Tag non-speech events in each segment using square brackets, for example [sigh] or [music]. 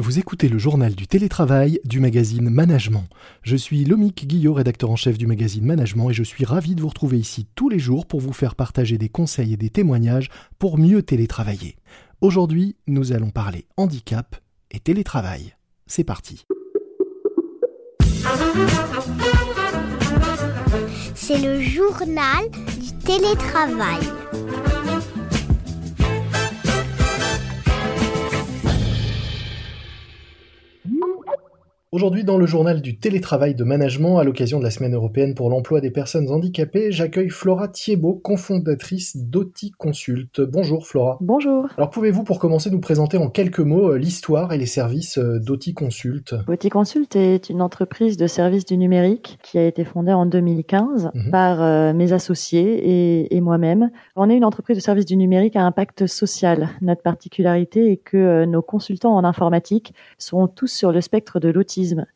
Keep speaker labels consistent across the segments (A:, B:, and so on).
A: Vous écoutez le journal du télétravail du magazine Management. Je suis Lomique Guillot, rédacteur en chef du magazine Management, et je suis ravi de vous retrouver ici tous les jours pour vous faire partager des conseils et des témoignages pour mieux télétravailler. Aujourd'hui, nous allons parler handicap et télétravail. C'est parti.
B: C'est le journal du télétravail.
A: Aujourd'hui, dans le journal du télétravail de management, à l'occasion de la Semaine européenne pour l'emploi des personnes handicapées, j'accueille Flora Thiebaud, cofondatrice d'Oti Consult. Bonjour Flora.
C: Bonjour.
A: Alors pouvez-vous pour commencer nous présenter en quelques mots euh, l'histoire et les services euh, d'Oti Consult?
C: Oti Consult est une entreprise de services du numérique qui a été fondée en 2015
A: Mhm.
C: par euh, mes associés et, et moi-même. On est une entreprise de services du numérique à impact social. Notre particularité est que nos consultants en informatique sont tous sur le spectre de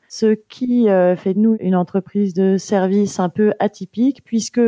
C: Ce qui euh, fait de nous une entreprise de services un peu atypique puisque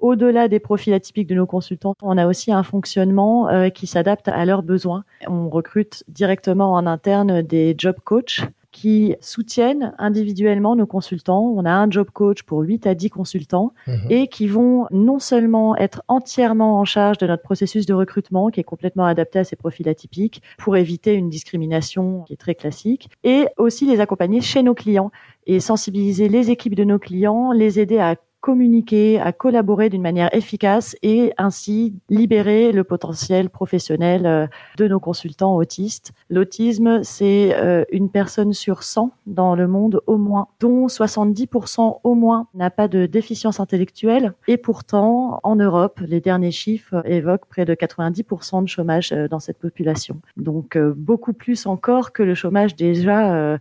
C: au-delà des profils atypiques de nos consultants, on a aussi un fonctionnement euh, qui s'adapte à leurs besoins. On recrute directement en interne des job coachs qui soutiennent individuellement nos consultants. On a un job coach pour 8 à 10 consultants
A: Mhm.
C: et qui vont non seulement être entièrement en charge de notre processus de recrutement qui est complètement adapté à ces profils atypiques pour éviter une discrimination qui est très classique et aussi les accompagner chez nos clients et sensibiliser les équipes de nos clients, les aider à communiquer, à collaborer d'une manière efficace et ainsi libérer le potentiel professionnel euh, de nos consultants autistes. L'autisme, c'est euh, une personne sur 100 dans le monde au moins, dont 70% au moins n'a pas de déficience intellectuelle. Et pourtant, en Europe, les derniers chiffres évoquent près de 90% de chômage euh, dans cette population. Donc beaucoup plus encore que le chômage déjà euh,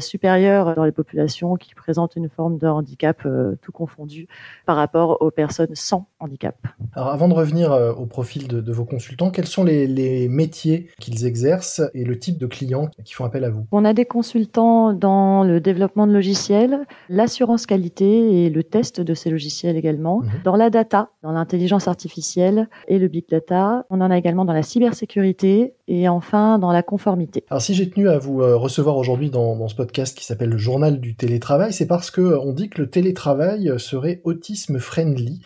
C: supérieure dans les populations qui présentent une forme de handicap tout confondu par rapport aux personnes sans handicap.
A: Alors avant de revenir euh, au profil de, de vos consultants, quels sont les, les métiers qu'ils exercent et le type de clients qui font appel à vous?
C: On a des consultants dans le développement de logiciels, l'assurance qualité et le test de ces logiciels également,
A: Mhm.
C: dans la data, dans l'intelligence artificielle et le big data. On en a également dans la cybersécurité et enfin dans la conformité.
A: Alors si j'ai tenu à vous euh, recevoir aujourd'hui dans, dans ce podcast qui s'appelle le journal du télétravail, c'est parce que euh, on dit que le télétravail euh, autisme friendly.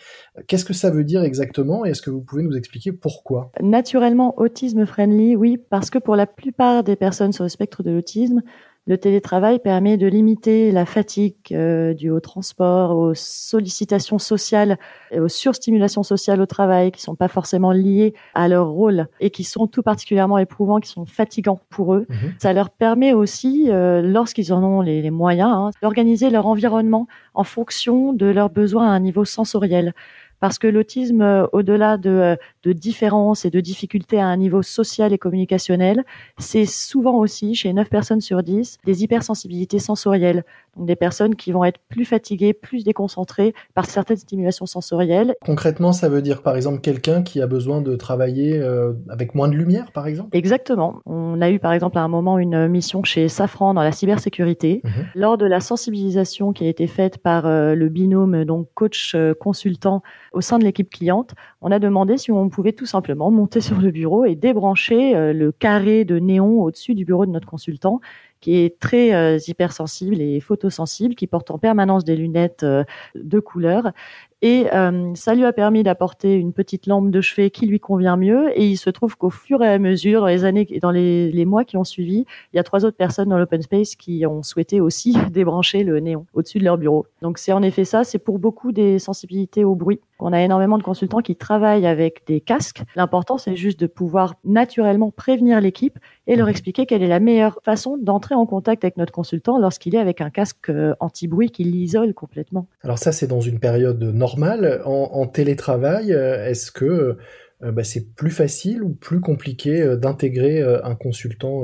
A: Qu'est-ce que ça veut dire exactement et est-ce que vous pouvez nous expliquer pourquoi?
C: Naturellement, autisme friendly, oui, parce que pour la plupart des personnes sur le spectre de l'autisme, le télétravail permet de limiter la fatigue euh, due au transport, aux sollicitations sociales et aux surstimulations sociales au travail qui sont pas forcément liées à leur rôle et qui sont tout particulièrement éprouvants, qui sont fatigants pour eux.
A: Mhm.
C: Ça leur permet aussi, euh, lorsqu'ils en ont les, les moyens, hein, d'organiser leur environnement en fonction de leurs besoins à un niveau sensoriel. Parce que l'autisme, euh, au-delà de, euh, de différences et de difficultés à un niveau social et communicationnel, c'est souvent aussi, chez 9 personnes sur 10, des hypersensibilités sensorielles. Donc des personnes qui vont être plus fatiguées, plus déconcentrées par certaines stimulations sensorielles.
A: Concrètement, ça veut dire par exemple quelqu'un qui a besoin de travailler euh, avec moins de lumière, par exemple?
C: Exactement. On a eu par exemple à un moment une mission chez Safran dans la cybersécurité.
A: Mhm.
C: Lors de la sensibilisation qui a été faite par le binôme donc coach consultant au sein de l'équipe cliente, on a demandé si on pouvait tout simplement monter sur le bureau et débrancher euh, le carré de néon au-dessus du bureau de notre consultant qui est très euh, hypersensible et photosensible, qui porte en permanence des lunettes euh, de couleur. Et ça lui a permis d'apporter une petite lampe de chevet qui lui convient mieux. Et il se trouve qu'au fur et à mesure, dans les années, dans les mois qui ont suivi, il y a trois autres personnes dans l'open space qui ont souhaité aussi [laughs] débrancher le néon au-dessus de leur bureau. Donc c'est en effet ça. C'est pour beaucoup des sensibilités au bruit. On a énormément de consultants qui travaillent avec des casques. L'important, c'est juste de pouvoir naturellement prévenir l'équipe et leur expliquer quelle est la meilleure façon d'entrer en contact avec notre consultant lorsqu'il est avec un casque euh, anti-bruit qui l'isole complètement.
A: Alors ça, c'est dans une période normale. En, en télétravail, euh, est-ce que euh, bah, c'est plus facile ou plus compliqué euh, d'intégrer euh, un consultant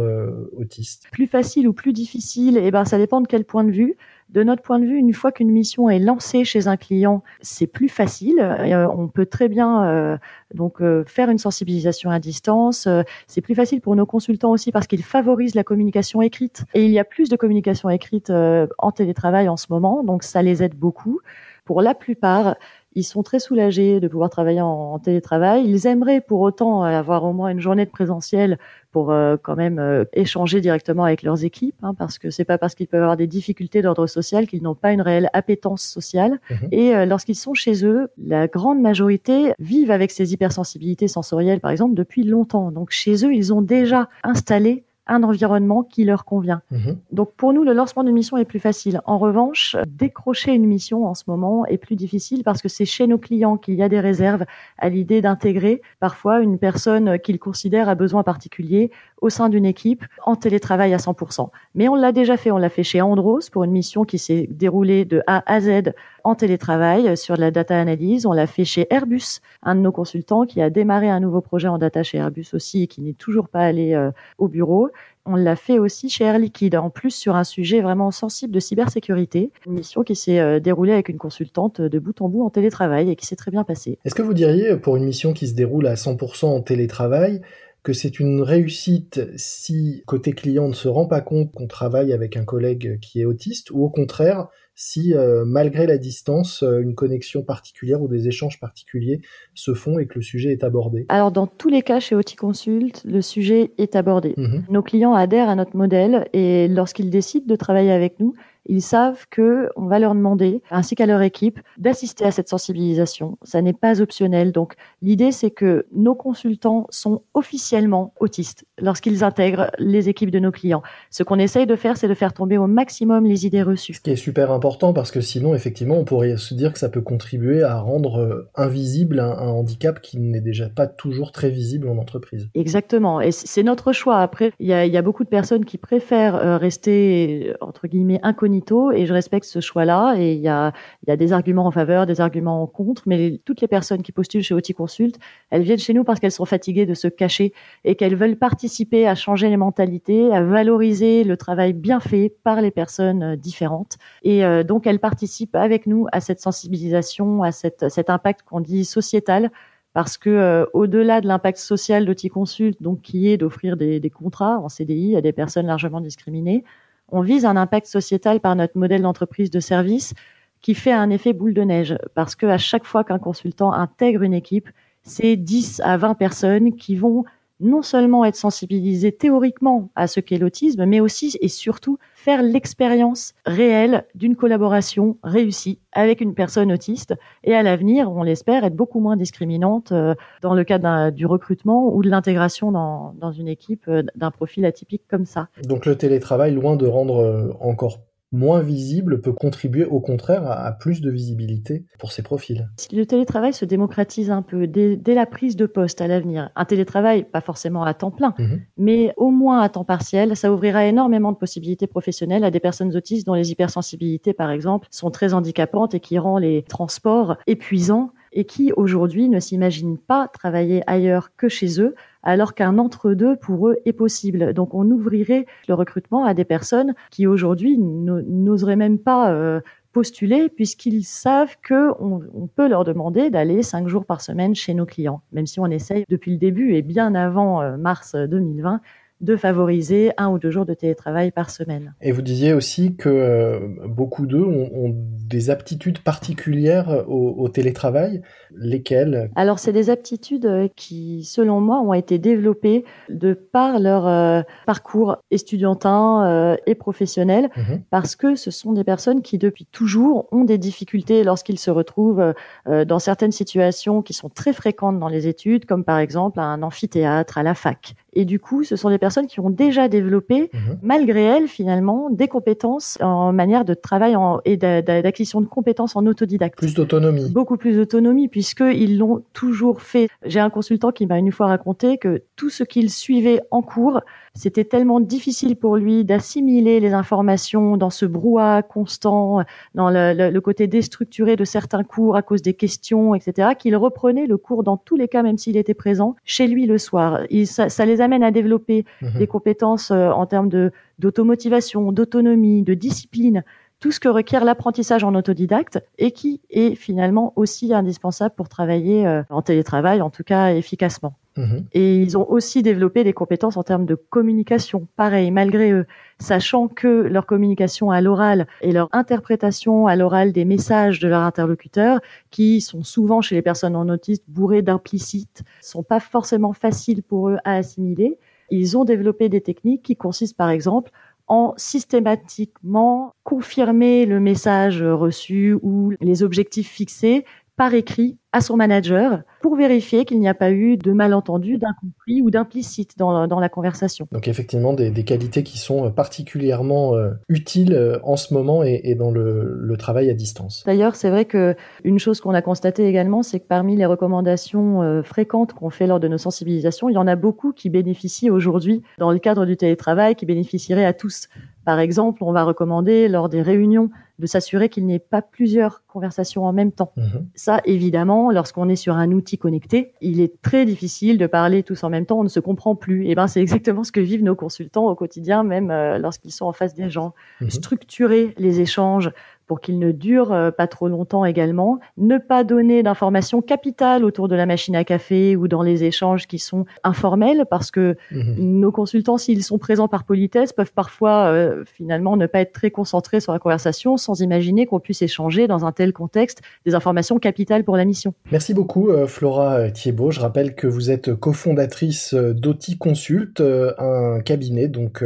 A: autiste?
C: Plus facile ou plus difficile, eh ben, ça dépend de quel point de vue. De notre point de vue, une fois qu'une mission est lancée chez un client, c'est plus facile. Euh, on peut très bien euh, donc euh, faire une sensibilisation à distance. C'est plus facile pour nos consultants aussi parce qu'ils favorisent la communication écrite. Et il y a plus de communication écrite en télétravail en ce moment, donc ça les aide beaucoup. Pour la plupart, Ils sont très soulagés de pouvoir travailler en, télétravail. Ils aimeraient pour autant avoir au moins une journée de présentiel pour euh, quand même euh, échanger directement avec leurs équipes, hein, parce que c'est pas parce qu'ils peuvent avoir des difficultés d'ordre social qu'ils n'ont pas une réelle appétence sociale. Mhm. Et euh, lorsqu'ils sont chez eux, la grande majorité vivent avec ces hypersensibilités sensorielles, par exemple, depuis longtemps. Donc chez eux, ils ont déjà installé un environnement qui leur convient. Mhm. Donc pour nous, le lancement d'une mission est plus facile. En revanche, décrocher une mission en ce moment est plus difficile parce que c'est chez nos clients qu'il y a des réserves à l'idée d'intégrer parfois une personne qu'ils considèrent à besoin particulier au sein d'une équipe en télétravail à 100%. Mais on l'a déjà fait, on l'a fait chez Andros pour une mission qui s'est déroulée de A à Z en télétravail sur la data analyse. On l'a fait chez Airbus, un de nos consultants qui a démarré un nouveau projet en data chez Airbus aussi et qui n'est toujours pas allé euh, au bureau. On l'a fait aussi chez Air Liquide, en plus sur un sujet vraiment sensible de cybersécurité, une mission qui s'est euh, déroulée avec une consultante de bout en bout en télétravail et qui s'est très bien passée.
A: Est-ce que vous diriez, pour une mission qui se déroule à 100% en télétravail, que c'est une réussite si côté client ne se rend pas compte qu'on travaille avec un collègue qui est autiste, ou au contraire, si euh, malgré la distance, euh, une connexion particulière ou des échanges particuliers se font et que le sujet est abordé
C: Alors dans tous les cas chez Consult, le sujet est abordé. Mhm. Nos clients adhèrent à notre modèle et lorsqu'ils décident de travailler avec nous, ils savent que on va leur demander, ainsi qu'à leur équipe, d'assister à cette sensibilisation. Ça n'est pas optionnel. Donc, l'idée, c'est que nos consultants sont officiellement autistes lorsqu'ils intègrent les équipes de nos clients. Ce qu'on essaye de faire, c'est de faire tomber au maximum les idées reçues.
A: Ce qui est super important parce que sinon, effectivement, on pourrait se dire que ça peut contribuer à rendre euh, invisible un, handicap qui n'est déjà pas toujours très visible en entreprise.
C: Exactement. Et c'est notre choix. Après, il y a, beaucoup de personnes qui préfèrent euh, rester, entre guillemets, inconnues et je respecte ce choix-là. Et il y a, y a des arguments en faveur, des arguments en contre, mais toutes les personnes qui postulent chez Oti Consult, elles viennent chez nous parce qu'elles sont fatiguées de se cacher et qu'elles veulent participer à changer les mentalités, à valoriser le travail bien fait par les personnes euh, différentes. Et donc elles participent avec nous à cette sensibilisation, à cette, cet impact qu'on dit sociétal parce que euh, au-delà de l'impact social d'Oti Consult, donc qui est d'offrir des, des, contrats en CDI à des personnes largement discriminées, on vise un impact sociétal par notre modèle d'entreprise de service qui fait un effet boule de neige parce que à chaque fois qu'un consultant intègre une équipe, c'est 10 à 20 personnes qui vont non seulement être sensibilisées théoriquement à ce qu'est l'autisme, mais aussi et surtout faire l'expérience réelle d'une collaboration réussie avec une personne autiste et à l'avenir, on l'espère, être beaucoup moins discriminante euh, dans le cadre du recrutement ou de l'intégration dans, dans une équipe euh, d'un profil atypique comme ça.
A: Donc le télétravail, loin de rendre euh, encore moins visible peut contribuer au contraire à, plus de visibilité pour ces profils.
C: Si le télétravail se démocratise un peu dès, la prise de poste à l'avenir, un télétravail pas forcément à temps plein, mhm. mais au moins à temps partiel, ça ouvrira énormément de possibilités professionnelles à des personnes autistes dont les hypersensibilités, par exemple, sont très handicapantes et qui rend les transports épuisants et qui aujourd'hui ne s'imaginent pas travailler ailleurs que chez eux alors qu'un entre-deux pour eux est possible. Donc on ouvrirait le recrutement à des personnes qui aujourd'hui n'oseraient même pas euh, postuler puisqu'ils savent que on, peut leur demander d'aller cinq jours par semaine chez nos clients, même si on essaye depuis le début et bien avant euh, mars 2020 de favoriser un ou deux jours de télétravail par semaine.
A: Et vous disiez aussi que euh, beaucoup d'eux ont, des aptitudes particulières au, télétravail. Lesquelles?
C: Alors, c'est des aptitudes qui, selon moi, ont été développées de par leur euh, parcours estudiantin euh, et professionnel, mhm. parce que ce sont des personnes qui, depuis toujours, ont des difficultés lorsqu'ils se retrouvent dans certaines situations qui sont très fréquentes dans les études, comme par exemple un amphithéâtre à la fac. Et du coup, ce sont des personnes qui ont déjà développé, mhm. malgré elles, finalement, des compétences en manière de travail en, et d'acquisition de compétences en autodidacte.
A: Plus d'autonomie.
C: Beaucoup plus d'autonomie, puisqu'ils l'ont toujours fait. J'ai un consultant qui m'a une fois raconté que tout ce qu'il suivait en cours, c'était tellement difficile pour lui d'assimiler les informations dans ce brouhaha constant, dans le, le, côté déstructuré de certains cours à cause des questions, etc., qu'il reprenait le cours dans tous les cas, même s'il était présent, chez lui le soir. Il, ça, ça les amène à développer mhm. des compétences euh, en termes de d'automotivation, d'autonomie, de discipline, tout ce que requiert l'apprentissage en autodidacte et qui est finalement aussi indispensable pour travailler euh, en télétravail, en tout cas efficacement. Mhm. Et ils ont aussi développé des compétences en termes de communication. Pareil, malgré eux, sachant que leur communication à l'oral et leur interprétation à l'oral des messages de leur interlocuteur, qui sont souvent chez les personnes non autistes bourrés d'implicites, sont pas forcément faciles pour eux à assimiler. Ils ont développé des techniques qui consistent par exemple en systématiquement confirmer le message reçu ou les objectifs fixés par écrit à son manager pour vérifier qu'il n'y a pas eu de malentendu, d'incompris ou d'implicite dans, dans, la conversation.
A: Donc effectivement des, des, qualités qui sont particulièrement euh, utiles euh, en ce moment et, et dans le, le, travail à distance.
C: D'ailleurs, c'est vrai que une chose qu'on a constatée également, c'est que parmi les recommandations euh, fréquentes qu'on fait lors de nos sensibilisations, il y en a beaucoup qui bénéficient aujourd'hui dans le cadre du télétravail, qui bénéficieraient à tous. Par exemple, on va recommander lors des réunions de s'assurer qu'il n'y ait pas plusieurs conversations en même temps. Mhm. Ça, évidemment, lorsqu'on est sur un outil connecté, il est très difficile de parler tous en même temps, on ne se comprend plus. Et eh ben, c'est exactement ce que vivent nos consultants au quotidien, même euh, lorsqu'ils sont en face des gens. Mhm. Structurer les échanges pour qu'il ne dure euh, pas trop longtemps également. Ne pas donner d'informations capitales autour de la machine à café ou dans les échanges qui sont informels parce que mhm. nos consultants, s'ils sont présents par politesse, peuvent parfois euh, finalement ne pas être très concentrés sur la conversation sans imaginer qu'on puisse échanger dans un tel contexte des informations capitales pour la mission.
A: Merci beaucoup euh, Flora Thiebaud. Je rappelle que vous êtes cofondatrice d'Oti Consult, un cabinet donc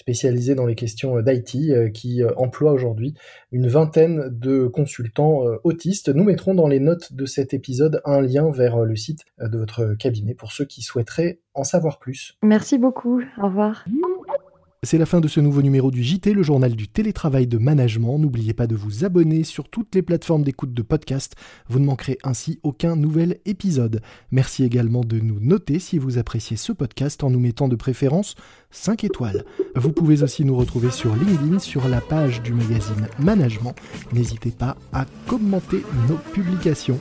A: spécialisé dans les questions d'IT qui emploie aujourd'hui une vingtaine de consultants euh, autistes. Nous mettrons dans les notes de cet épisode un lien vers euh, le site euh, de votre cabinet pour ceux qui souhaiteraient en savoir plus.
C: Merci beaucoup. Au revoir.
A: C'est la fin de ce nouveau numéro du JT, le journal du télétravail de management. N'oubliez pas de vous abonner sur toutes les plateformes d'écoute de podcast. Vous ne manquerez ainsi aucun nouvel épisode. Merci également de nous noter si vous appréciez ce podcast en nous mettant de préférence 5 étoiles. Vous pouvez aussi nous retrouver sur LinkedIn sur la page du magazine Management. N'hésitez pas à commenter nos publications.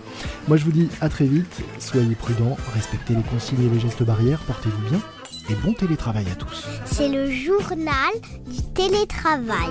A: Moi je vous dis à très vite, soyez prudents, respectez les consignes et les gestes barrières, portez-vous bien et bon télétravail à tous.
B: C'est le journal du télétravail.